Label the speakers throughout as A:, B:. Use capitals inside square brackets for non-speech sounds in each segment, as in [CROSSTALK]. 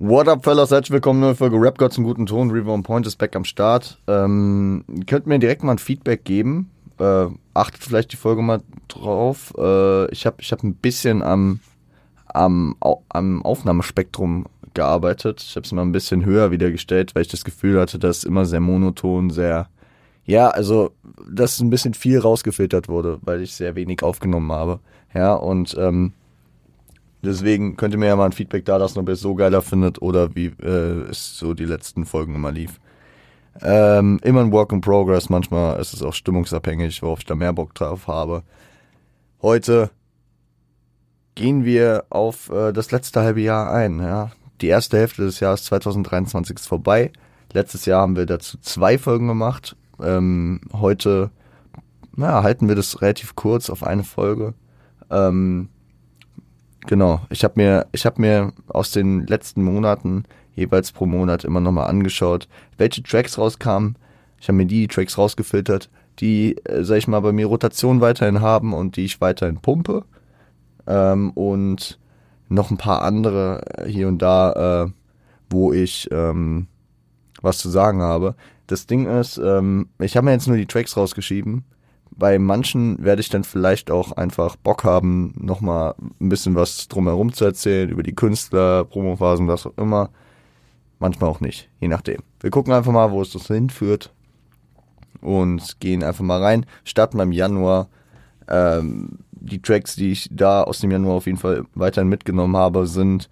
A: What up, fellas? Herzlich willkommen neue Folge Rap Gods im guten Ton. River on Point ist back am Start. Ähm, könnt mir direkt mal ein Feedback geben. Äh, achtet vielleicht die Folge mal drauf. Äh, ich habe ich hab ein bisschen am, am, am Aufnahmespektrum gearbeitet. Ich habe es mal ein bisschen höher wieder gestellt, weil ich das Gefühl hatte, dass immer sehr monoton, sehr ja, also dass ein bisschen viel rausgefiltert wurde, weil ich sehr wenig aufgenommen habe. Ja, und ähm, Deswegen könnt ihr mir ja mal ein Feedback da lassen, ob ihr es so geiler findet oder wie äh, es so die letzten Folgen immer lief. Ähm, immer ein Work in Progress, manchmal ist es auch stimmungsabhängig, worauf ich da mehr Bock drauf habe. Heute gehen wir auf äh, das letzte halbe Jahr ein. Ja. Die erste Hälfte des Jahres 2023 ist vorbei. Letztes Jahr haben wir dazu zwei Folgen gemacht. Ähm, heute ja, halten wir das relativ kurz auf eine Folge. Ähm, Genau, ich habe mir, ich habe mir aus den letzten Monaten jeweils pro Monat immer nochmal angeschaut, welche Tracks rauskamen. Ich habe mir die Tracks rausgefiltert, die, äh, sag ich mal, bei mir Rotation weiterhin haben und die ich weiterhin pumpe. Ähm, und noch ein paar andere hier und da, äh, wo ich ähm, was zu sagen habe. Das Ding ist, ähm, ich habe mir jetzt nur die Tracks rausgeschrieben bei manchen werde ich dann vielleicht auch einfach Bock haben, nochmal ein bisschen was drumherum zu erzählen, über die Künstler, Promophasen, was auch immer. Manchmal auch nicht, je nachdem. Wir gucken einfach mal, wo es uns hinführt und gehen einfach mal rein. Starten beim Januar. Ähm, die Tracks, die ich da aus dem Januar auf jeden Fall weiterhin mitgenommen habe, sind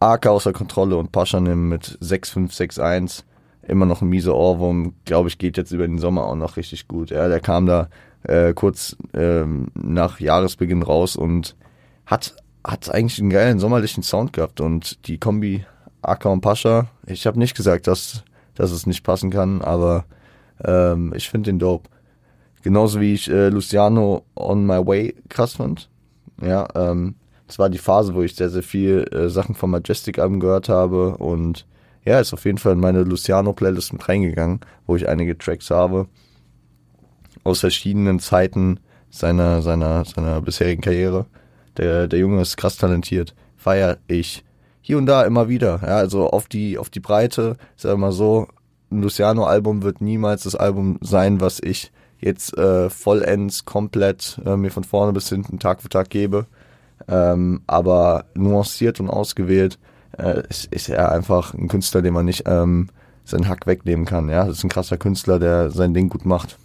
A: AK außer Kontrolle und Paschanim mit 6561 immer noch ein mieser Ohrwurm, glaube ich, geht jetzt über den Sommer auch noch richtig gut. Ja, der kam da äh, kurz ähm, nach Jahresbeginn raus und hat, hat eigentlich einen geilen sommerlichen Sound gehabt und die Kombi Aka und Pascha, ich habe nicht gesagt, dass, dass es nicht passen kann, aber ähm, ich finde den dope. Genauso wie ich äh, Luciano on my way krass fand. Ja, ähm, das war die Phase, wo ich sehr, sehr viel äh, Sachen vom Majestic-Album gehört habe und ja, ist auf jeden Fall in meine Luciano-Playlist mit reingegangen, wo ich einige Tracks habe aus verschiedenen Zeiten seiner, seiner, seiner bisherigen Karriere. Der, der Junge ist krass talentiert. Feier ich hier und da immer wieder. Ja, also auf die, auf die Breite, sag mal so, ein Luciano-Album wird niemals das Album sein, was ich jetzt äh, vollends komplett äh, mir von vorne bis hinten Tag für Tag gebe. Ähm, aber nuanciert und ausgewählt äh, ist, ist er einfach ein Künstler, den man nicht ähm, seinen Hack wegnehmen kann. Ja, das ist ein krasser Künstler, der sein Ding gut macht.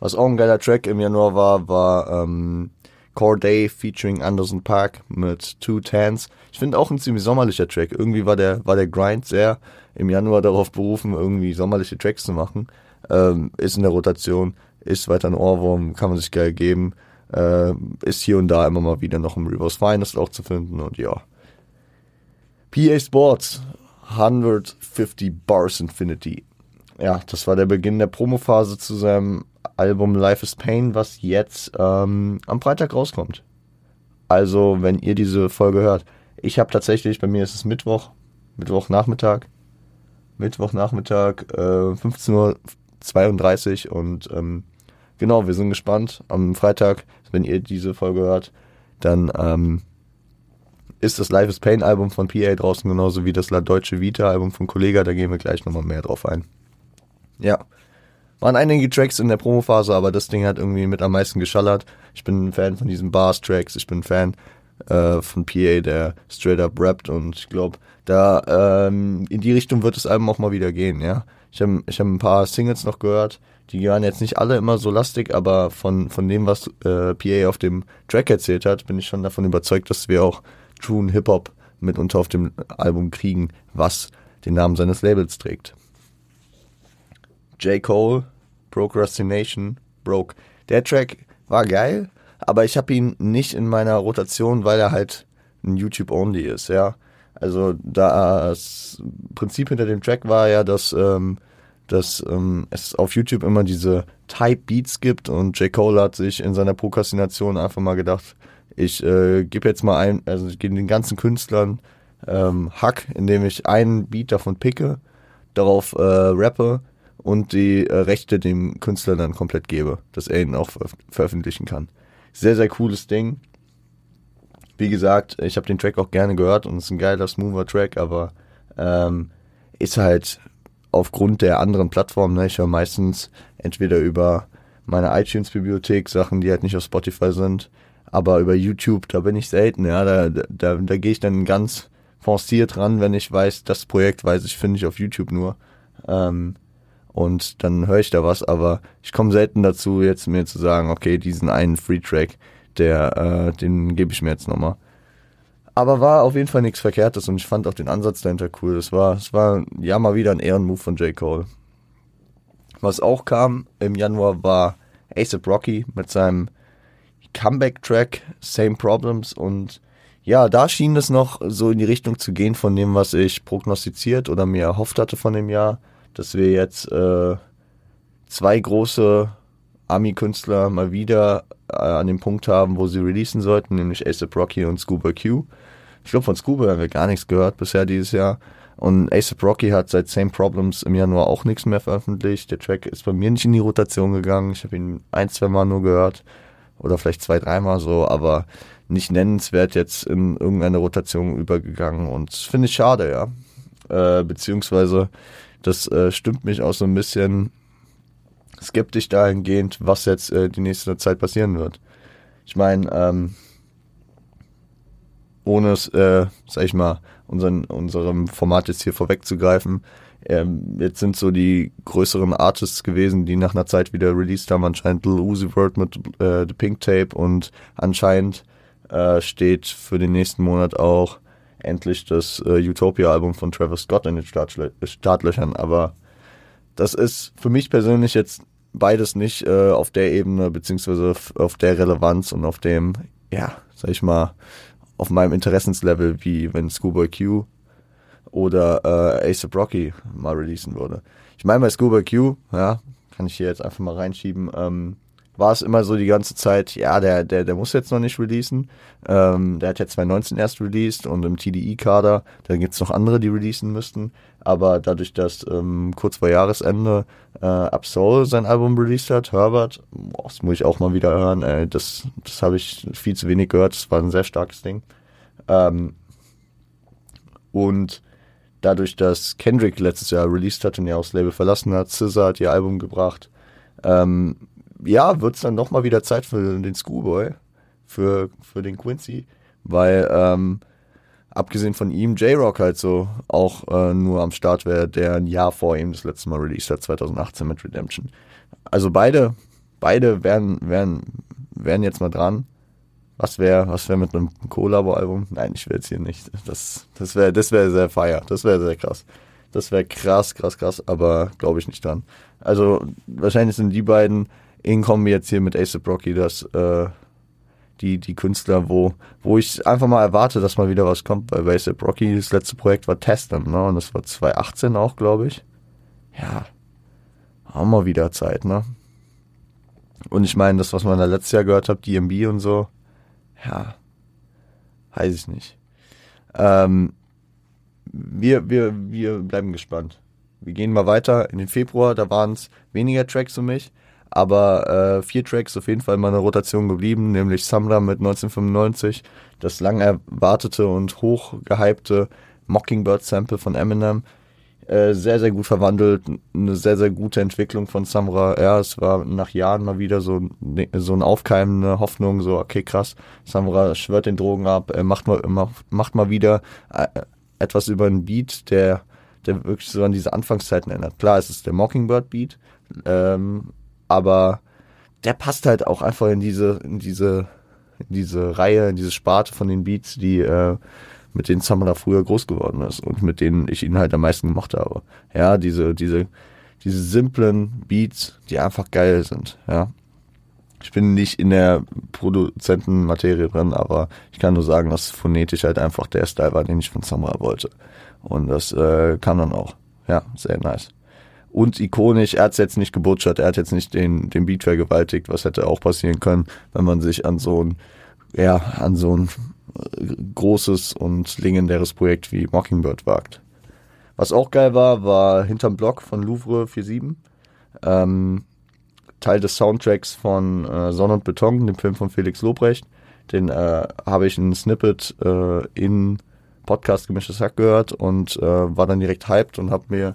A: Was auch ein geiler Track im Januar war, war ähm, Core Day featuring Anderson Park mit Two Tans. Ich finde auch ein ziemlich sommerlicher Track. Irgendwie war der, war der Grind sehr im Januar darauf berufen, irgendwie sommerliche Tracks zu machen. Ähm, ist in der Rotation, ist weiter ein Ohrwurm, kann man sich geil geben. Äh, ist hier und da immer mal wieder noch im Reverse Finest auch zu finden und ja. PA Sports, 150 Bars Infinity. Ja, das war der Beginn der Promophase zu seinem Album Life is Pain, was jetzt ähm, am Freitag rauskommt. Also, wenn ihr diese Folge hört. Ich habe tatsächlich, bei mir ist es Mittwoch, Mittwochnachmittag, Mittwochnachmittag, äh, 15.32 Uhr und ähm, genau, wir sind gespannt. Am Freitag, wenn ihr diese Folge hört, dann ähm, ist das Life is Pain Album von PA draußen, genauso wie das La Deutsche Vita Album von Kollega, da gehen wir gleich nochmal mehr drauf ein. Ja. Waren einige Tracks in der Promophase, aber das Ding hat irgendwie mit am meisten geschallert. Ich bin ein Fan von diesen Bars-Tracks, ich bin ein Fan äh, von PA, der straight up rappt und ich glaube, da ähm, in die Richtung wird das Album auch mal wieder gehen, ja. Ich habe ich hab ein paar Singles noch gehört, die waren jetzt nicht alle immer so lastig, aber von, von dem, was äh, PA auf dem Track erzählt hat, bin ich schon davon überzeugt, dass wir auch True Hip-Hop mitunter auf dem Album kriegen, was den Namen seines Labels trägt. J. Cole, Procrastination, Broke. Der Track war geil, aber ich habe ihn nicht in meiner Rotation, weil er halt ein YouTube-Only ist, ja. Also das Prinzip hinter dem Track war ja, dass, ähm, dass ähm, es auf YouTube immer diese Type Beats gibt und J. Cole hat sich in seiner Prokrastination einfach mal gedacht, ich äh, gebe jetzt mal ein, also ich gebe den ganzen Künstlern ähm, Hack, indem ich einen Beat davon picke, darauf äh, rappe und die äh, Rechte dem Künstler dann komplett gebe, dass er ihn auch ver veröffentlichen kann. Sehr, sehr cooles Ding. wie gesagt, ich habe den Track auch gerne gehört und es ist ein geiler, smoother Track, aber ähm, ist halt aufgrund der anderen Plattformen, ne, ich höre meistens entweder über meine iTunes-Bibliothek Sachen, die halt nicht auf Spotify sind, aber über YouTube, da bin ich selten, ja, da, da, da gehe ich dann ganz forciert ran, wenn ich weiß, das Projekt weiß ich, finde ich auf YouTube nur. Ähm, und dann höre ich da was, aber ich komme selten dazu, jetzt mir zu sagen, okay, diesen einen Free-Track, der, äh, den gebe ich mir jetzt nochmal. Aber war auf jeden Fall nichts Verkehrtes und ich fand auch den Ansatz dahinter cool. Es war, es war ja mal wieder ein Ehrenmove von J. Cole. Was auch kam im Januar war ASAP Rocky mit seinem Comeback-Track Same Problems und ja, da schien es noch so in die Richtung zu gehen von dem, was ich prognostiziert oder mir erhofft hatte von dem Jahr, dass wir jetzt äh, zwei große Ami-Künstler mal wieder äh, an dem Punkt haben, wo sie releasen sollten, nämlich ASAP Rocky und Scuba Q. Ich glaube, von Scuba haben wir gar nichts gehört bisher dieses Jahr. Und ASAP Rocky hat seit Same Problems im Januar auch nichts mehr veröffentlicht. Der Track ist bei mir nicht in die Rotation gegangen. Ich habe ihn ein, zwei Mal nur gehört. Oder vielleicht zwei, dreimal so, aber nicht nennenswert jetzt in irgendeine Rotation übergegangen. Und finde ich schade, ja. Äh, beziehungsweise, das äh, stimmt mich auch so ein bisschen skeptisch dahingehend, was jetzt äh, die nächste Zeit passieren wird. Ich meine, ähm, ohne es, äh, sag ich mal, unseren, unserem Format jetzt hier vorwegzugreifen, ähm, jetzt sind so die größeren Artists gewesen, die nach einer Zeit wieder released haben, anscheinend Lil Uzi Vert mit äh, The Pink Tape und anscheinend äh, steht für den nächsten Monat auch endlich das äh, Utopia-Album von Travis Scott in den Startlö Startlöchern, aber das ist für mich persönlich jetzt beides nicht äh, auf der Ebene, beziehungsweise auf der Relevanz und auf dem, ja, sag ich mal, auf meinem Interessenslevel, wie wenn Schoolboy Q oder äh, Ace Rocky mal releasen würde. Ich meine, bei Schoolboy Q, ja, kann ich hier jetzt einfach mal reinschieben, ähm, war es immer so die ganze Zeit, ja, der, der, der muss jetzt noch nicht releasen. Ähm, der hat ja 2019 erst released und im TDI-Kader, da gibt's noch andere, die releasen müssten. Aber dadurch, dass ähm, kurz vor Jahresende äh, Absol sein Album released hat, Herbert, boah, das muss ich auch mal wieder hören, ey, das, das habe ich viel zu wenig gehört, das war ein sehr starkes Ding. Ähm, und dadurch, dass Kendrick letztes Jahr released hat und ja auch das Label verlassen hat, SZA hat ihr Album gebracht, ähm, ja, wird es dann noch mal wieder Zeit für den Schoolboy, für, für den Quincy, weil ähm, abgesehen von ihm J-Rock halt so auch äh, nur am Start wäre, der ein Jahr vor ihm das letzte Mal released hat, 2018 mit Redemption. Also beide, beide wären, wären, wären jetzt mal dran. Was wäre, was wäre mit einem Collabo-Album? Nein, ich will jetzt hier nicht. Das, das wäre, das wäre sehr feier. Das wäre sehr krass. Das wäre krass, krass, krass, aber glaube ich nicht dran. Also wahrscheinlich sind die beiden in Kombi jetzt hier mit Ace Rocky, dass äh, die, die Künstler, wo, wo ich einfach mal erwarte, dass mal wieder was kommt. Bei Ace Rocky, das letzte Projekt war Testem, ne? Und das war 2018 auch, glaube ich. Ja, haben wir wieder Zeit, ne? Und ich meine, das, was man da letztes Jahr gehört hat, DMB und so, ja, weiß ich nicht. Ähm, wir, wir, wir bleiben gespannt. Wir gehen mal weiter in den Februar, da waren es weniger Tracks für mich aber äh, vier Tracks auf jeden Fall in meiner Rotation geblieben, nämlich Samra mit 1995, das lang erwartete und hoch gehypte Mockingbird-Sample von Eminem. Äh, sehr, sehr gut verwandelt, eine sehr, sehr gute Entwicklung von Samra. Ja, es war nach Jahren mal wieder so, so eine aufkeimende Hoffnung, so, okay, krass, Samra schwört den Drogen ab, er macht mal, macht mal wieder äh, etwas über einen Beat, der, der wirklich so an diese Anfangszeiten erinnert. Klar, es ist der Mockingbird-Beat, ähm, aber der passt halt auch einfach in diese, in diese, in diese Reihe, in diese Sparte von den Beats, die äh, mit denen Samra früher groß geworden ist und mit denen ich ihn halt am meisten gemacht habe. Ja, diese, diese, diese simplen Beats, die einfach geil sind, ja. Ich bin nicht in der Produzentenmaterie drin, aber ich kann nur sagen, dass phonetisch halt einfach der Style war, den ich von Samra wollte. Und das äh, kam dann auch. Ja, sehr nice und ikonisch, er hat jetzt nicht gebutschert, er hat jetzt nicht den, den Beat vergewaltigt, was hätte auch passieren können, wenn man sich an so ein, ja, an so ein großes und legendäres Projekt wie Mockingbird wagt. Was auch geil war, war Hinterm Block von Louvre 47. Ähm, Teil des Soundtracks von äh, Sonne und Beton, dem Film von Felix Lobrecht. Den äh, habe ich ein Snippet äh, in Podcast Gemischtes Hack gehört und äh, war dann direkt hyped und habe mir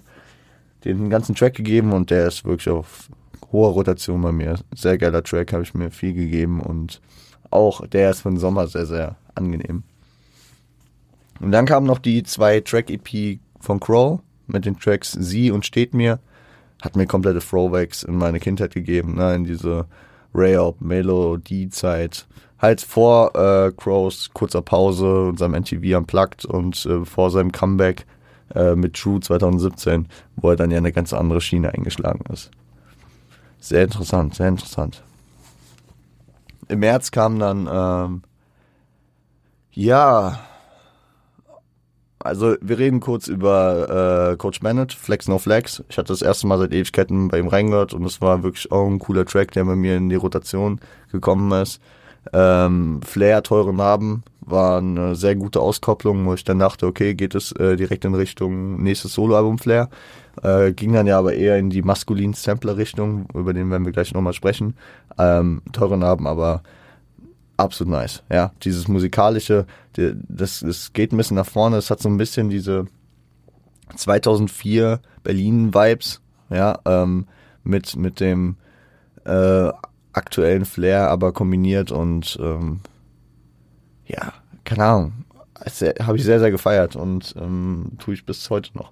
A: den ganzen Track gegeben und der ist wirklich auf hoher Rotation bei mir. Sehr geiler Track, habe ich mir viel gegeben und auch der ist für den Sommer sehr, sehr angenehm. Und dann kamen noch die zwei Track-EP von Crow mit den Tracks Sie und Steht mir. Hat mir komplette Throwbacks in meine Kindheit gegeben, ne, in diese Ray-Up-Melodie-Zeit. Halt vor äh, Crows kurzer Pause und seinem MTV Unplugged und äh, vor seinem Comeback äh, mit True 2017, wo er dann ja eine ganz andere Schiene eingeschlagen ist. Sehr interessant, sehr interessant. Im März kam dann, ähm, ja, also wir reden kurz über äh, Coach Bennett, Flex No Flex. Ich hatte das erste Mal seit Ewigkeiten bei ihm reingehört und es war wirklich auch ein cooler Track, der bei mir in die Rotation gekommen ist. Ähm, Flair, teure Narben, war eine sehr gute Auskopplung, wo ich dann dachte, okay, geht es äh, direkt in Richtung nächstes Soloalbum Flair. Äh, ging dann ja aber eher in die maskulin Sampler-Richtung, über den werden wir gleich nochmal sprechen. Ähm, teure Narben, aber absolut nice. Ja, dieses musikalische, das, das geht ein bisschen nach vorne. Es hat so ein bisschen diese 2004 Berlin-Vibes, ja, ähm, mit, mit dem äh, aktuellen Flair, aber kombiniert und ähm, ja, keine Ahnung, habe ich sehr, sehr gefeiert und ähm, tue ich bis heute noch.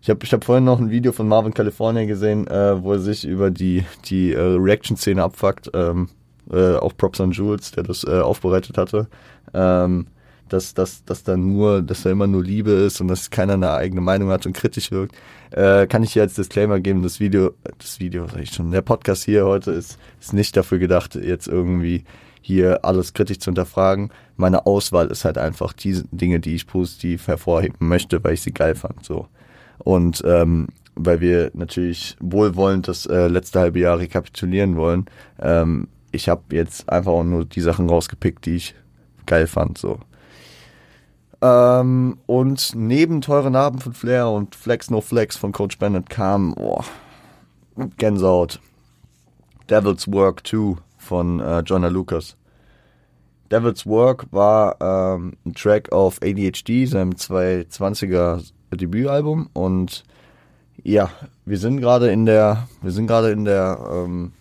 A: Ich habe ich hab vorhin noch ein Video von Marvin California gesehen, äh, wo er sich über die, die äh, Reaction-Szene abfuckt. Ähm, äh, auch Props an Jules, der das äh, aufbereitet hatte. Ähm, dass, dass, dass da nur, dass da immer nur Liebe ist und dass keiner eine eigene Meinung hat und kritisch wirkt, äh, kann ich hier als Disclaimer geben, das Video, das Video, sag ich schon, der Podcast hier heute ist, ist nicht dafür gedacht, jetzt irgendwie hier alles kritisch zu hinterfragen. Meine Auswahl ist halt einfach die Dinge, die ich positiv hervorheben möchte, weil ich sie geil fand. So. Und ähm, weil wir natürlich wohlwollend das äh, letzte halbe Jahr rekapitulieren wollen. Ähm, ich habe jetzt einfach auch nur die Sachen rausgepickt, die ich geil fand. So. Ähm, und neben Teure Narben von Flair und Flex No Flex von Coach Bennett kam oh, Gänsehaut. Devil's Work 2 von äh, Jonah Lucas. Devil's Work war ähm, ein Track auf ADHD, seinem 220er Debütalbum und ja, wir sind gerade in der, wir sind gerade in der, ähm,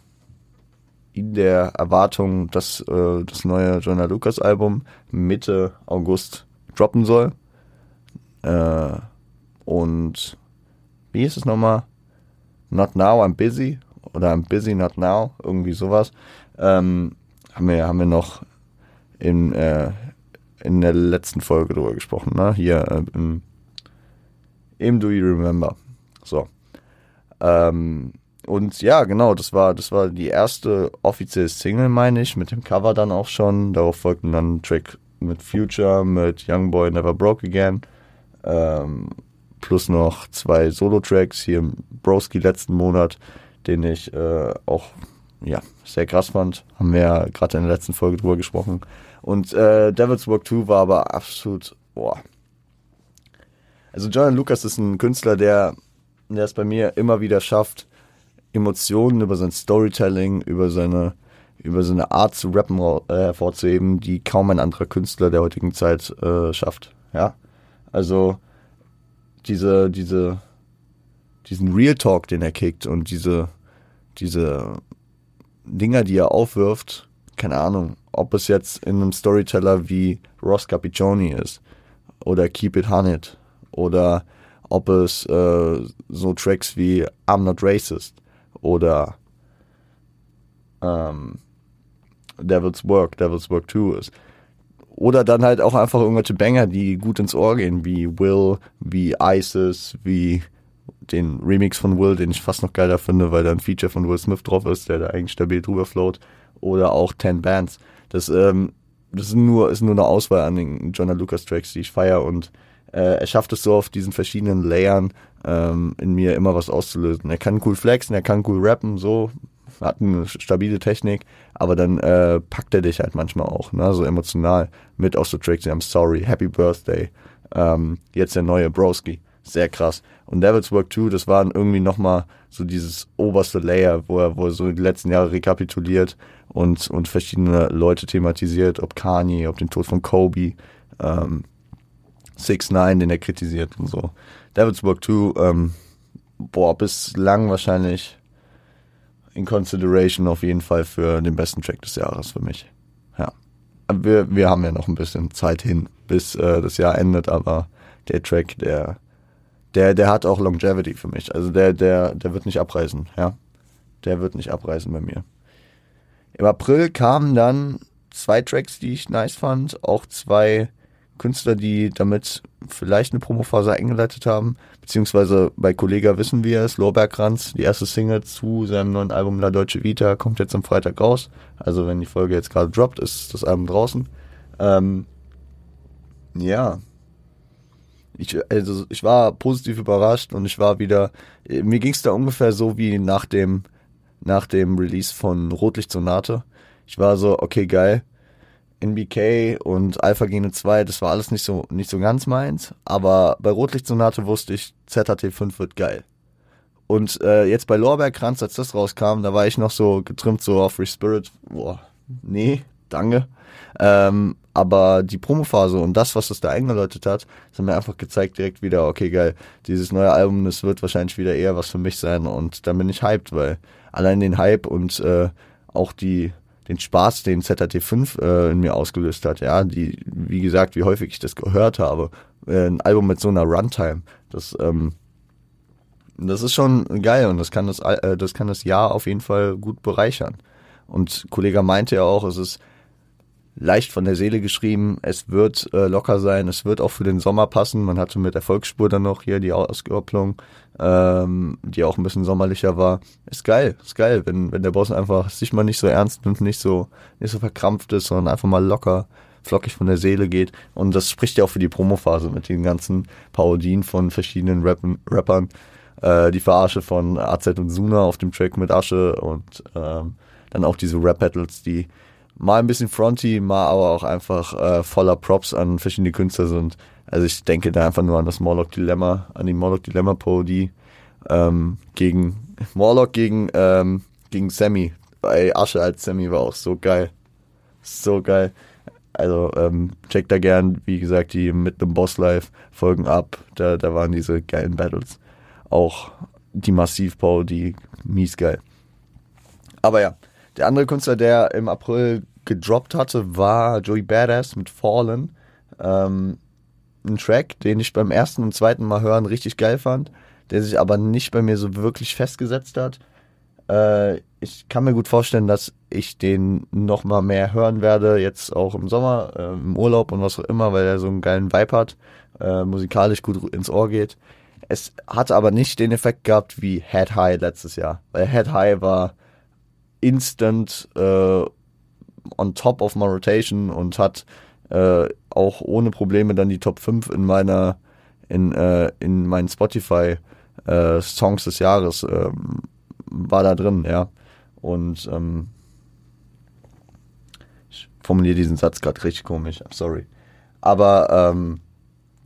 A: in der Erwartung, dass äh, das neue Jonah Lucas Album Mitte August droppen soll. Äh, und wie ist es nochmal? Not now, I'm busy. Oder I'm busy, not now. Irgendwie sowas. Ähm, haben wir, haben wir noch in, äh, in der letzten Folge drüber gesprochen, ne? Hier äh, im, im Do You Remember. So. Ähm, und ja, genau, das war, das war die erste offizielle Single, meine ich, mit dem Cover dann auch schon. Darauf folgten dann ein Track mit Future, mit Youngboy Never Broke Again. Ähm, plus noch zwei Solo-Tracks hier im Broski letzten Monat, den ich äh, auch ja, sehr krass fand. Haben wir ja gerade in der letzten Folge drüber gesprochen. Und äh, Devil's Work 2 war aber absolut, boah. Also Jordan Lucas ist ein Künstler, der, der es bei mir immer wieder schafft, Emotionen über sein Storytelling, über seine, über seine Art zu rappen äh, hervorzuheben, die kaum ein anderer Künstler der heutigen Zeit äh, schafft. Ja, also diese, diese, diesen Real Talk, den er kickt und diese, diese Dinger, die er aufwirft, keine Ahnung, ob es jetzt in einem Storyteller wie Ross Capiccioni ist oder Keep It Honeyed oder ob es äh, so Tracks wie I'm Not Racist oder ähm, Devil's Work, Devil's Work 2 ist. Oder dann halt auch einfach irgendwelche Banger, die gut ins Ohr gehen, wie Will, wie ISIS, wie den Remix von Will, den ich fast noch geiler finde, weil da ein Feature von Will Smith drauf ist, der da eigentlich stabil drüber float. Oder auch 10 Bands. Das, ähm, das ist nur, ist nur eine Auswahl an den Jonah Lucas Tracks, die ich feiere und äh, er schafft es so auf diesen verschiedenen Layern ähm, in mir immer was auszulösen. Er kann cool flexen, er kann cool rappen, so, hat eine stabile Technik, aber dann äh, packt er dich halt manchmal auch, ne, so emotional mit auch so Tracks I'm Sorry, Happy Birthday, ähm, jetzt der neue Broski sehr krass. Und Devil's Work 2, das war irgendwie nochmal so dieses oberste Layer, wo er, wo er so die letzten Jahre rekapituliert und, und verschiedene Leute thematisiert, ob Kanye, ob den Tod von Kobe, ähm, 6 9 den er kritisiert und so. Devil's Work 2, ähm, boah, bislang wahrscheinlich in Consideration auf jeden Fall für den besten Track des Jahres für mich. Ja. Wir, wir haben ja noch ein bisschen Zeit hin, bis äh, das Jahr endet, aber der Track, der, der, der hat auch Longevity für mich. Also der, der, der wird nicht abreißen, ja. Der wird nicht abreißen bei mir. Im April kamen dann zwei Tracks, die ich nice fand, auch zwei Künstler, die damit vielleicht eine Promophase eingeleitet haben, beziehungsweise bei Kollega wissen wir es, Lorbeerkranz, die erste Single zu seinem neuen Album La Deutsche Vita kommt jetzt am Freitag raus. Also wenn die Folge jetzt gerade droppt, ist das Album draußen. Ähm, ja. Ich, also ich war positiv überrascht und ich war wieder, mir ging es da ungefähr so wie nach dem, nach dem Release von Rotlicht Sonate. Ich war so, okay, geil NBK und Alpha Gene 2, das war alles nicht so, nicht so ganz meins. Aber bei Rotlichtsonate wusste ich, ZHT5 wird geil. Und äh, jetzt bei Lorbeerkranz, als das rauskam, da war ich noch so getrimmt, so auf Free Spirit. Boah, nee, danke. Ähm, aber die Promophase und das, was das da eingeläutet hat, das hat mir einfach gezeigt direkt wieder, okay, geil, dieses neue Album, das wird wahrscheinlich wieder eher was für mich sein und dann bin ich hyped, weil allein den Hype und äh, auch die, den Spaß, den ZRT5 äh, in mir ausgelöst hat. Ja, die, wie gesagt, wie häufig ich das gehört habe. Äh, ein Album mit so einer Runtime. Das, ähm, das ist schon geil und das kann das, äh, das kann das Jahr auf jeden Fall gut bereichern. Und Kollege meinte ja auch, es ist leicht von der Seele geschrieben. Es wird äh, locker sein. Es wird auch für den Sommer passen. Man hatte mit Erfolgsspur dann noch hier die Auskopplung, ähm, die auch ein bisschen sommerlicher war. Ist geil, ist geil, wenn, wenn der Boss einfach sich mal nicht so ernst nimmt, nicht so, nicht so verkrampft ist, sondern einfach mal locker, flockig von der Seele geht. Und das spricht ja auch für die Promophase mit den ganzen Parodien von verschiedenen Rappen, Rappern. Äh, die Verarsche von AZ und Suna auf dem Track mit Asche und ähm, dann auch diese Rap-Battles, die mal ein bisschen fronty, mal aber auch einfach äh, voller Props an verschiedene Künstler sind. Also ich denke da einfach nur an das Morlock Dilemma, an die Morlock Dilemma Parodie ähm, gegen [LAUGHS] Morlock gegen ähm, gegen Sammy. Ey, Asche als Sammy war auch so geil, so geil. Also ähm, checkt da gern, wie gesagt, die mit dem Boss Live Folgen ab. Da, da waren diese geilen Battles. Auch die Massiv-Parodie, mies geil. Aber ja, der andere Künstler, der im April gedroppt hatte, war Joey Badass mit Fallen. Ähm, ein Track, den ich beim ersten und zweiten Mal hören richtig geil fand, der sich aber nicht bei mir so wirklich festgesetzt hat. Äh, ich kann mir gut vorstellen, dass ich den noch mal mehr hören werde, jetzt auch im Sommer, äh, im Urlaub und was auch immer, weil er so einen geilen Vibe hat, äh, musikalisch gut ins Ohr geht. Es hat aber nicht den Effekt gehabt wie Head High letztes Jahr, weil Head High war instant äh, on top of my rotation und hat äh, auch ohne Probleme dann die Top 5 in meiner in, äh, in meinen Spotify äh, Songs des Jahres ähm, war da drin, ja. Und ähm, ich formuliere diesen Satz gerade richtig komisch, I'm sorry. Aber ähm,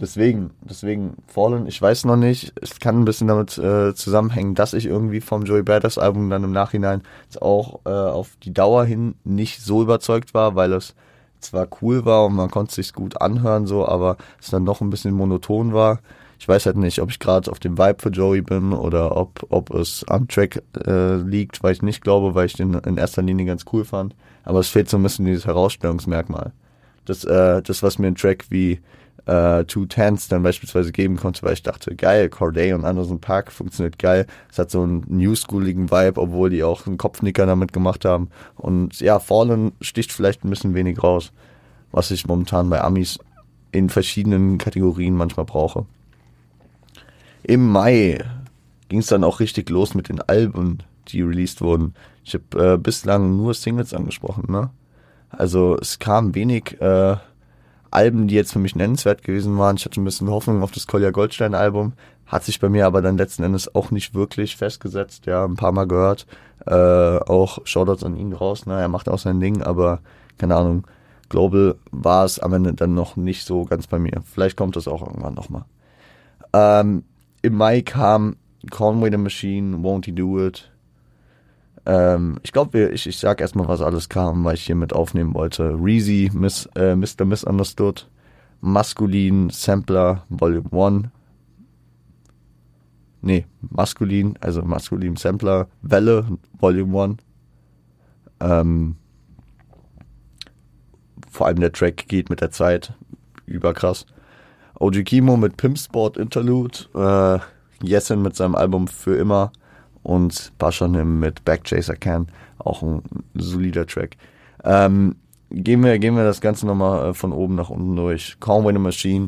A: Deswegen, deswegen Fallen, ich weiß noch nicht. Es kann ein bisschen damit äh, zusammenhängen, dass ich irgendwie vom Joey Badass Album dann im Nachhinein auch äh, auf die Dauer hin nicht so überzeugt war, weil es zwar cool war und man konnte es sich gut anhören, so, aber es dann noch ein bisschen monoton war. Ich weiß halt nicht, ob ich gerade auf dem Vibe für Joey bin oder ob, ob es am Track äh, liegt, weil ich nicht glaube, weil ich den in erster Linie ganz cool fand. Aber es fehlt so ein bisschen dieses Herausstellungsmerkmal. Das, äh, das was mir ein Track wie äh, Two Tens dann beispielsweise geben konnte, weil ich dachte, geil, Corday und Anderson Park funktioniert geil. Es hat so einen newschooligen Vibe, obwohl die auch einen Kopfnicker damit gemacht haben. Und ja, Fallen sticht vielleicht ein bisschen wenig raus, was ich momentan bei Amis in verschiedenen Kategorien manchmal brauche. Im Mai ging es dann auch richtig los mit den Alben, die released wurden. Ich habe äh, bislang nur Singles angesprochen, ne? Also es kam wenig äh, Alben, die jetzt für mich nennenswert gewesen waren. Ich hatte ein bisschen Hoffnung auf das Kolja Goldstein Album, hat sich bei mir aber dann letzten Endes auch nicht wirklich festgesetzt. Ja, ein paar Mal gehört. Äh, auch Shoutouts an ihn raus. Ne? Er macht auch sein Ding, aber keine Ahnung. Global war es am Ende dann noch nicht so ganz bei mir. Vielleicht kommt das auch irgendwann nochmal. Ähm, Im Mai kam Conway the Machine, Won't He Do It. Ähm, ich glaube, ich, ich sag erstmal, was alles kam, weil ich hier mit aufnehmen wollte. Reezy, Miss, äh, Mr. Misunderstood, Maskulin, Sampler, Volume 1. Nee, Maskulin, also Maskulin Sampler, Welle, Volume 1. Ähm, vor allem der Track geht mit der Zeit überkrass. OG Kimo mit Pimp Sport Interlude, äh, Yesin mit seinem Album Für immer und Bashanim mit Backchaser Can, auch ein solider Track. Ähm, gehen, wir, gehen wir das Ganze nochmal äh, von oben nach unten durch. Conway the Machine.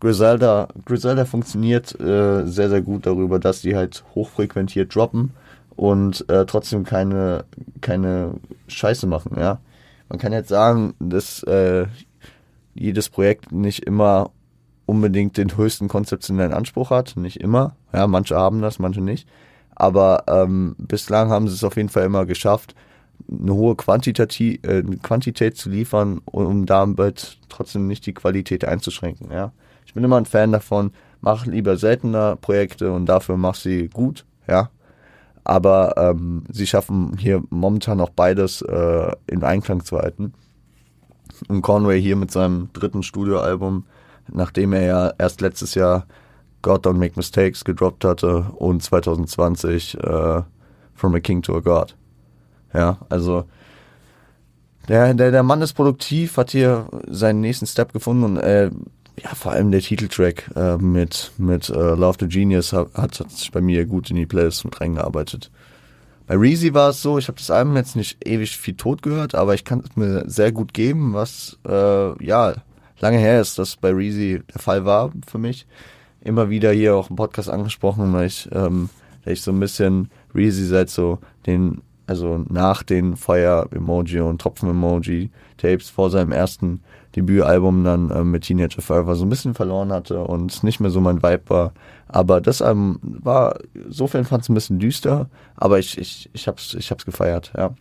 A: Griselda, Griselda funktioniert äh, sehr, sehr gut darüber, dass die halt hochfrequentiert droppen und äh, trotzdem keine, keine Scheiße machen, ja. Man kann jetzt sagen, dass äh, jedes Projekt nicht immer unbedingt den höchsten konzeptionellen Anspruch hat. Nicht immer. Ja, manche haben das, manche nicht. Aber ähm, bislang haben sie es auf jeden Fall immer geschafft, eine hohe Quantität, äh, Quantität zu liefern, um damit trotzdem nicht die Qualität einzuschränken. Ja. Ich bin immer ein Fan davon, mach lieber seltener Projekte und dafür mach sie gut, ja. Aber ähm, sie schaffen hier momentan auch beides äh, in Einklang zu halten. Und Conway hier mit seinem dritten Studioalbum, nachdem er ja erst letztes Jahr God Don't Make Mistakes gedroppt hatte und 2020 äh, From a King to a God. Ja, also der, der, der Mann ist produktiv, hat hier seinen nächsten Step gefunden und äh, ja, vor allem der Titeltrack äh, mit, mit äh, Love the Genius hat, hat sich bei mir gut in die Playlist mit reingearbeitet. Bei Reezy war es so, ich habe das Album jetzt nicht ewig viel tot gehört, aber ich kann es mir sehr gut geben, was äh, ja lange her ist, dass bei Reezy der Fall war für mich immer wieder hier auch im Podcast angesprochen, weil ich, ähm, weil ich so ein bisschen Reezy seit so den, also nach den Feuer-Emoji und Tropfen-Emoji-Tapes vor seinem ersten Debütalbum dann ähm, mit Teenager Forever so ein bisschen verloren hatte und nicht mehr so mein Vibe war. Aber das Album war, sofern fand es ein bisschen düster, aber ich, ich, ich hab's, ich hab's gefeiert, ja.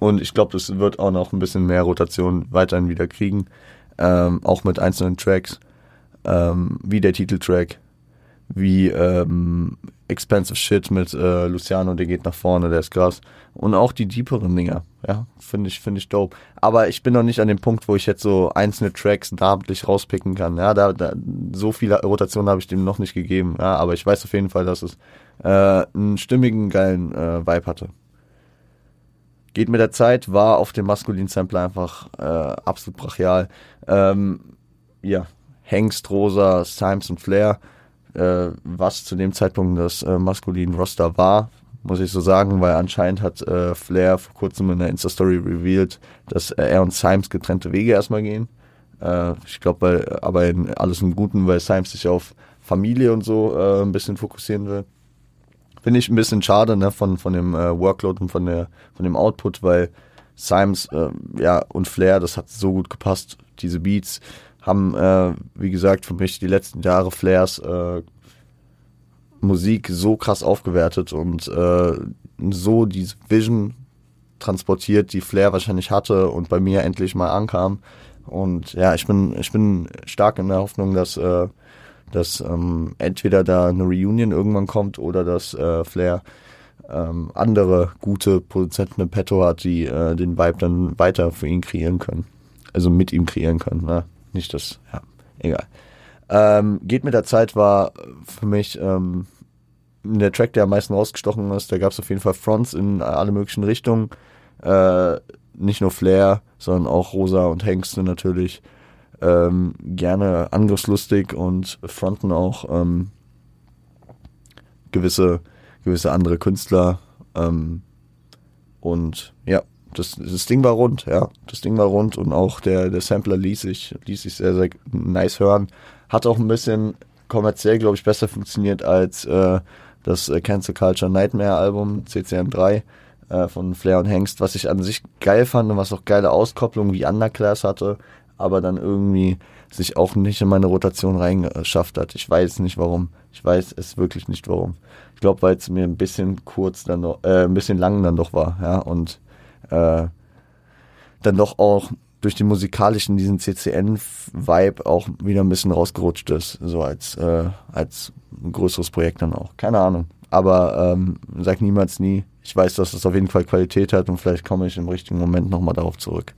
A: Und ich glaube, das wird auch noch ein bisschen mehr Rotation weiterhin wieder kriegen. Ähm, auch mit einzelnen Tracks ähm, wie der Titeltrack, wie ähm, Expensive Shit mit äh, Luciano, der geht nach vorne, der ist krass. Und auch die deeperen Dinger, ja, finde ich, finde ich dope. Aber ich bin noch nicht an dem Punkt, wo ich jetzt so einzelne Tracks namentlich rauspicken kann. Ja, da, da so viele Rotationen habe ich dem noch nicht gegeben. Ja, aber ich weiß auf jeden Fall, dass es äh, einen stimmigen, geilen äh, Vibe hatte. Geht mit der Zeit, war auf dem maskulinen Sampler einfach äh, absolut brachial. Ähm, ja, Hengst, Rosa, Symes und Flair, äh, was zu dem Zeitpunkt das äh, maskulin Roster war, muss ich so sagen, weil anscheinend hat äh, Flair vor kurzem in der Insta-Story revealed, dass äh, er und Symes getrennte Wege erstmal gehen. Äh, ich glaube, aber in alles im Guten, weil Symes sich auf Familie und so äh, ein bisschen fokussieren will. Finde ich ein bisschen schade, ne, von, von dem Workload und von der, von dem Output, weil Symes, ja, und Flair, das hat so gut gepasst, diese Beats haben, äh, wie gesagt, für mich die letzten Jahre Flairs äh, Musik so krass aufgewertet und äh, so diese Vision transportiert, die Flair wahrscheinlich hatte und bei mir endlich mal ankam. Und ja, ich bin, ich bin stark in der Hoffnung, dass, äh, dass ähm, entweder da eine Reunion irgendwann kommt oder dass äh, Flair ähm, andere gute Produzenten im Petto hat, die äh, den Vibe dann weiter für ihn kreieren können. Also mit ihm kreieren können. Ne? Nicht das, ja, egal. Ähm, geht mit der Zeit war für mich ähm, der Track, der am meisten rausgestochen ist. Da gab es auf jeden Fall Fronts in alle möglichen Richtungen. Äh, nicht nur Flair, sondern auch Rosa und Hengste natürlich. Ähm, gerne angriffslustig und fronten auch ähm, gewisse, gewisse andere Künstler. Ähm, und ja, das, das Ding war rund, ja. Das Ding war rund und auch der, der Sampler ließ sich, ließ sich sehr, sehr nice hören. Hat auch ein bisschen kommerziell, glaube ich, besser funktioniert als äh, das äh, Cancel Culture Nightmare Album CCM3 äh, von Flair und Hengst, was ich an sich geil fand und was auch geile Auskopplungen wie Underclass hatte, aber dann irgendwie sich auch nicht in meine Rotation reingeschafft hat. Ich weiß nicht warum. Ich weiß es wirklich nicht warum. Ich glaube, weil es mir ein bisschen kurz dann noch, äh, ein bisschen lang dann doch war, ja, und äh, dann doch auch durch den musikalischen, diesen CCN-Vibe auch wieder ein bisschen rausgerutscht ist, so als, äh, als größeres Projekt dann auch. Keine Ahnung. Aber ähm, sag niemals nie. ich weiß, dass es auf jeden Fall Qualität hat und vielleicht komme ich im richtigen Moment nochmal darauf zurück.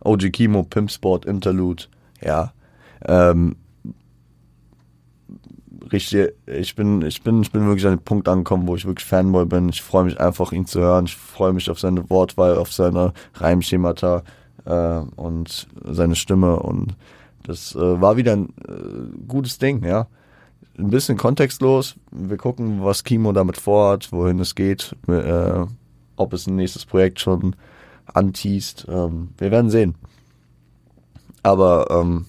A: OG Kimo, Pimp Sport, Interlude, ja. Ähm, richtig, ich bin, ich bin, ich bin wirklich an den Punkt angekommen, wo ich wirklich Fanboy bin. Ich freue mich einfach, ihn zu hören. Ich freue mich auf seine Wortwahl, auf seine Reimschemata äh, und seine Stimme. Und das äh, war wieder ein äh, gutes Ding, ja. Ein bisschen kontextlos. Wir gucken, was Kimo damit vorhat, wohin es geht, äh, ob es ein nächstes Projekt schon anteast. Ähm, wir werden sehen. Aber ähm,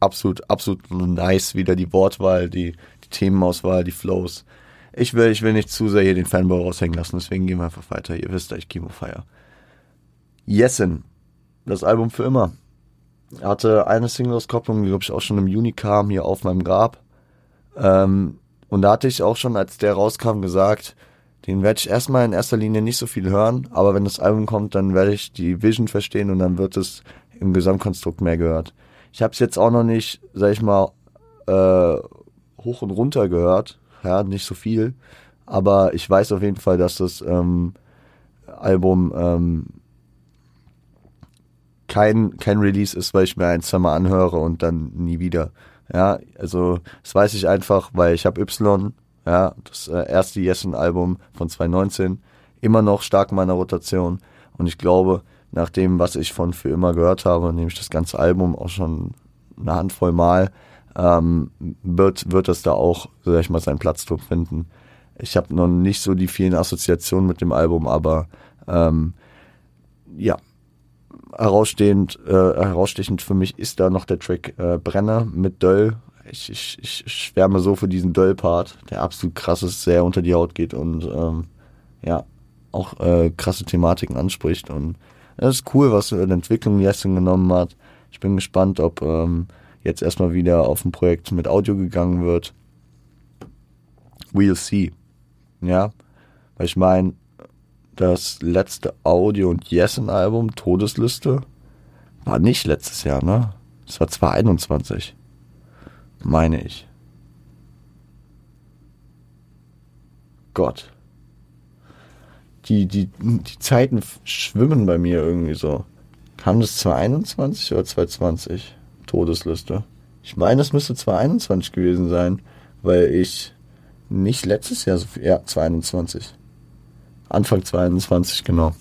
A: absolut, absolut nice wieder die Wortwahl, die, die Themenauswahl, die Flows. Ich will, ich will nicht zu sehr hier den Fanboy raushängen lassen, deswegen gehen wir einfach weiter. Ihr wisst, ich Kimo feier. Yesin, das Album für immer. Er hatte eine Single-Auskopplung, die glaube ich auch schon im Juni kam, hier auf meinem Grab. Ähm, und da hatte ich auch schon, als der rauskam, gesagt, den werde ich erstmal in erster Linie nicht so viel hören, aber wenn das Album kommt, dann werde ich die Vision verstehen und dann wird es im Gesamtkonstrukt mehr gehört. Ich habe es jetzt auch noch nicht, sag ich mal, äh, hoch und runter gehört, ja, nicht so viel, aber ich weiß auf jeden Fall, dass das ähm, Album ähm, kein, kein Release ist, weil ich mir ein, zwei anhöre und dann nie wieder. Ja, also das weiß ich einfach, weil ich habe Y, ja, das äh, erste Yesin-Album von 2019, immer noch stark in meiner Rotation. Und ich glaube, nach dem, was ich von für immer gehört habe, nämlich das ganze Album auch schon eine Handvoll Mal, ähm, wird, wird das da auch, sag ich mal, seinen Platz drin finden. Ich habe noch nicht so die vielen Assoziationen mit dem Album, aber ähm, ja, herausstehend, äh, herausstechend für mich ist da noch der Track äh, Brenner mit Döll. Ich, ich, ich schwärme so für diesen Döll-Part, der absolut krass ist, sehr unter die Haut geht und ähm, ja, auch äh, krasse Thematiken anspricht und das ist cool, was für eine Entwicklung Jessen genommen hat. Ich bin gespannt, ob ähm, jetzt erstmal wieder auf ein Projekt mit Audio gegangen wird. We'll see. Ja, weil ich meine, das letzte Audio- und Yesin-Album, Todesliste, war nicht letztes Jahr, ne? Das war 2021. Meine ich. Gott die, die, die Zeiten schwimmen bei mir irgendwie so. Kam das 2021 oder 2020? Todesliste. Ich meine, es müsste 2021 gewesen sein, weil ich nicht letztes Jahr so viel, ja, 2021. Anfang 2022, genau.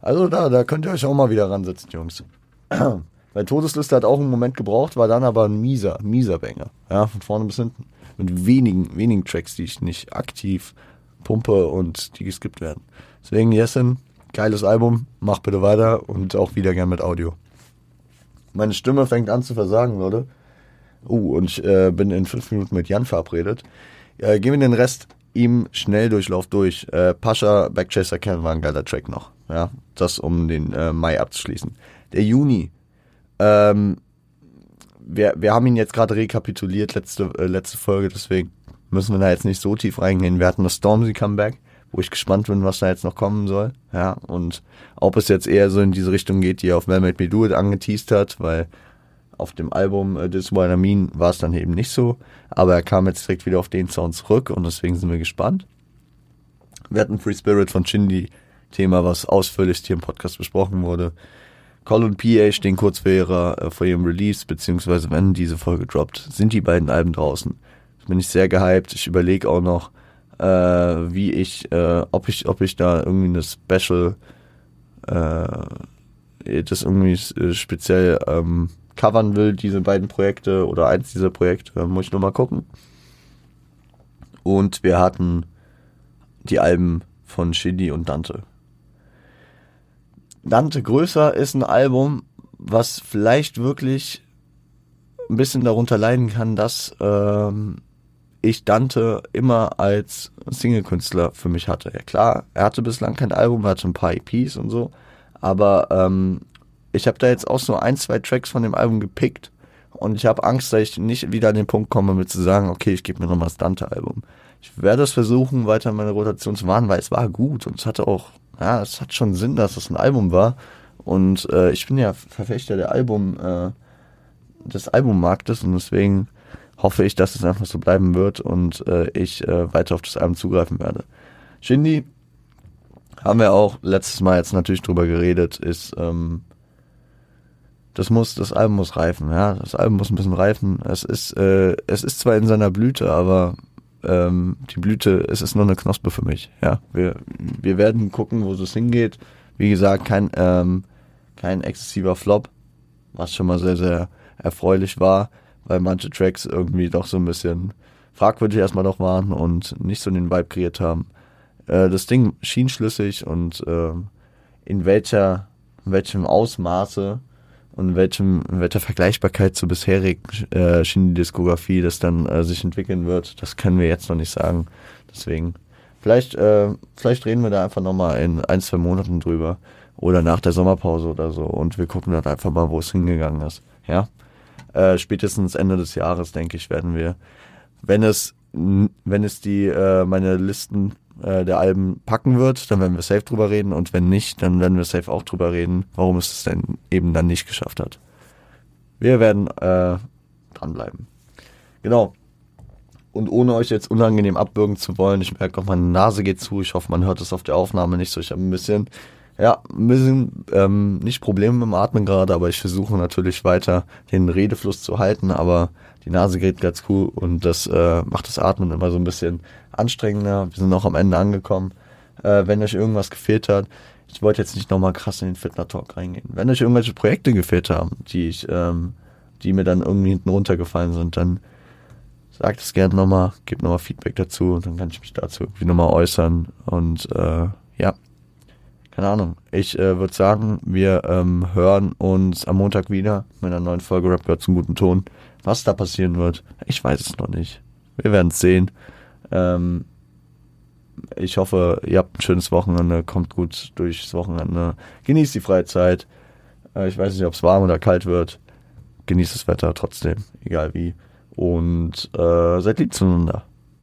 A: Also da, da könnt ihr euch auch mal wieder ransetzen, Jungs. [CLEARS THROAT] Weil Todesliste hat auch einen Moment gebraucht, war dann aber ein mieser, mieser Banger. Ja, von vorne bis hinten. Mit wenigen, wenigen Tracks, die ich nicht aktiv pumpe und die geskippt werden. Deswegen, Jessen, geiles Album, mach bitte weiter und auch wieder gern mit Audio. Meine Stimme fängt an zu versagen, Leute. Uh, und ich äh, bin in fünf Minuten mit Jan verabredet. Äh, gehen wir den Rest ihm Schnelldurchlauf durch. Äh, Pascha, Backchaser Ken war ein geiler Track noch. Ja, das um den äh, Mai abzuschließen. Der Juni. Ähm, wir, wir haben ihn jetzt gerade rekapituliert, letzte, äh, letzte Folge, deswegen müssen wir da jetzt nicht so tief reingehen. Wir hatten das Stormzy Comeback wo ich gespannt bin, was da jetzt noch kommen soll. Ja, und ob es jetzt eher so in diese Richtung geht, die er auf Made Me Do It angeteased hat, weil auf dem Album uh, This What I Mean war es dann eben nicht so. Aber er kam jetzt direkt wieder auf den Sound zurück und deswegen sind wir gespannt. Wir hatten Free Spirit von Shindy, Thema, was ausführlich hier im Podcast besprochen wurde. Und PA stehen kurz vor, ihrer, äh, vor ihrem Release, beziehungsweise wenn diese Folge droppt, sind die beiden Alben draußen. Bin ich sehr gehypt. Ich überlege auch noch, äh, wie ich, äh, ob ich, ob ich da irgendwie eine Special, äh, das irgendwie äh, speziell ähm, covern will, diese beiden Projekte oder eins dieser Projekte, muss ich nur mal gucken. Und wir hatten die Alben von Shindy und Dante. Dante Größer ist ein Album, was vielleicht wirklich ein bisschen darunter leiden kann, dass ähm, ich Dante immer als Single-Künstler für mich hatte. Ja klar, er hatte bislang kein Album, er hatte ein paar EPs und so, aber ähm, ich habe da jetzt auch so ein, zwei Tracks von dem Album gepickt und ich habe Angst, dass ich nicht wieder an den Punkt komme, mit zu sagen, okay, ich gebe mir nochmal das Dante-Album. Ich werde es versuchen, weiter in meine Rotation zu wahren, weil es war gut und es hatte auch, ja, es hat schon Sinn, dass es ein Album war und äh, ich bin ja Verfechter der Album, äh, des Albummarktes und deswegen hoffe ich, dass es einfach so bleiben wird und äh, ich äh, weiter auf das Album zugreifen werde. Shindy, haben wir auch letztes Mal jetzt natürlich drüber geredet, ist, ähm, das muss, das Album muss reifen, ja. Das Album muss ein bisschen reifen. Es ist, äh, es ist zwar in seiner Blüte, aber ähm, die Blüte, es ist nur eine Knospe für mich, ja. Wir, wir werden gucken, wo es hingeht. Wie gesagt, kein, ähm, kein exzessiver Flop, was schon mal sehr, sehr erfreulich war, weil manche Tracks irgendwie doch so ein bisschen fragwürdig erstmal noch waren und nicht so den Vibe kreiert haben. Äh, das Ding schien schlüssig und äh, in welcher, in welchem Ausmaße und in, welchem, in welcher Vergleichbarkeit zur bisherigen äh, Shindy-Diskografie das dann äh, sich entwickeln wird, das können wir jetzt noch nicht sagen. Deswegen, vielleicht, äh, vielleicht reden wir da einfach nochmal in ein, zwei Monaten drüber oder nach der Sommerpause oder so und wir gucken dann einfach mal, wo es hingegangen ist. Ja, äh, spätestens Ende des Jahres, denke ich, werden wir, wenn es, wenn es die, äh, meine Listen äh, der Alben packen wird, dann werden wir safe drüber reden und wenn nicht, dann werden wir safe auch drüber reden, warum es es denn eben dann nicht geschafft hat. Wir werden äh, dranbleiben. Genau. Und ohne euch jetzt unangenehm abbürgen zu wollen, ich merke auch, meine Nase geht zu. Ich hoffe, man hört es auf der Aufnahme nicht so. Ich habe ein bisschen, ja, ein bisschen ähm, nicht Probleme mit dem Atmen gerade, aber ich versuche natürlich weiter den Redefluss zu halten, aber die Nase geht ganz cool und das äh, macht das Atmen immer so ein bisschen anstrengender. Wir sind auch am Ende angekommen. Äh, wenn euch irgendwas gefehlt hat, ich wollte jetzt nicht nochmal krass in den Fitner Talk reingehen. Wenn euch irgendwelche Projekte gefehlt haben, die ich, ähm, die mir dann irgendwie hinten runtergefallen sind, dann sagt es gerne nochmal, gebt nochmal Feedback dazu und dann kann ich mich dazu irgendwie nochmal äußern. Und äh, ja, keine Ahnung. Ich äh, würde sagen, wir ähm, hören uns am Montag wieder mit einer neuen Folge Rap gehört zum guten Ton. Was da passieren wird, ich weiß es noch nicht. Wir werden es sehen. Ähm, ich hoffe, ihr habt ein schönes Wochenende, kommt gut durchs Wochenende, genießt die freie Zeit. Äh, ich weiß nicht, ob es warm oder kalt wird. Genießt das Wetter trotzdem, egal wie. Und äh, seid lieb zueinander.